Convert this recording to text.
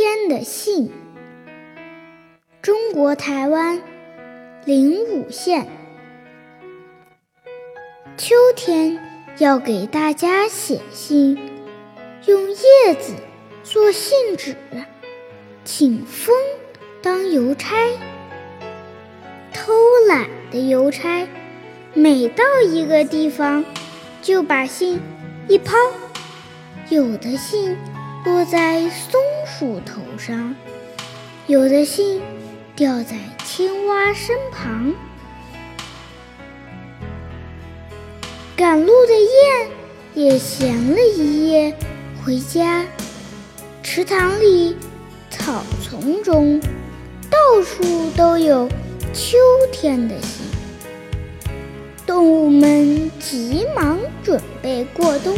天的信，中国台湾灵武县，秋天要给大家写信，用叶子做信纸，请风当邮差。偷懒的邮差，每到一个地方，就把信一抛，有的信。落在松树头上，有的信掉在青蛙身旁。赶路的雁也闲了一夜，回家。池塘里、草丛中，到处都有秋天的信。动物们急忙准备过冬。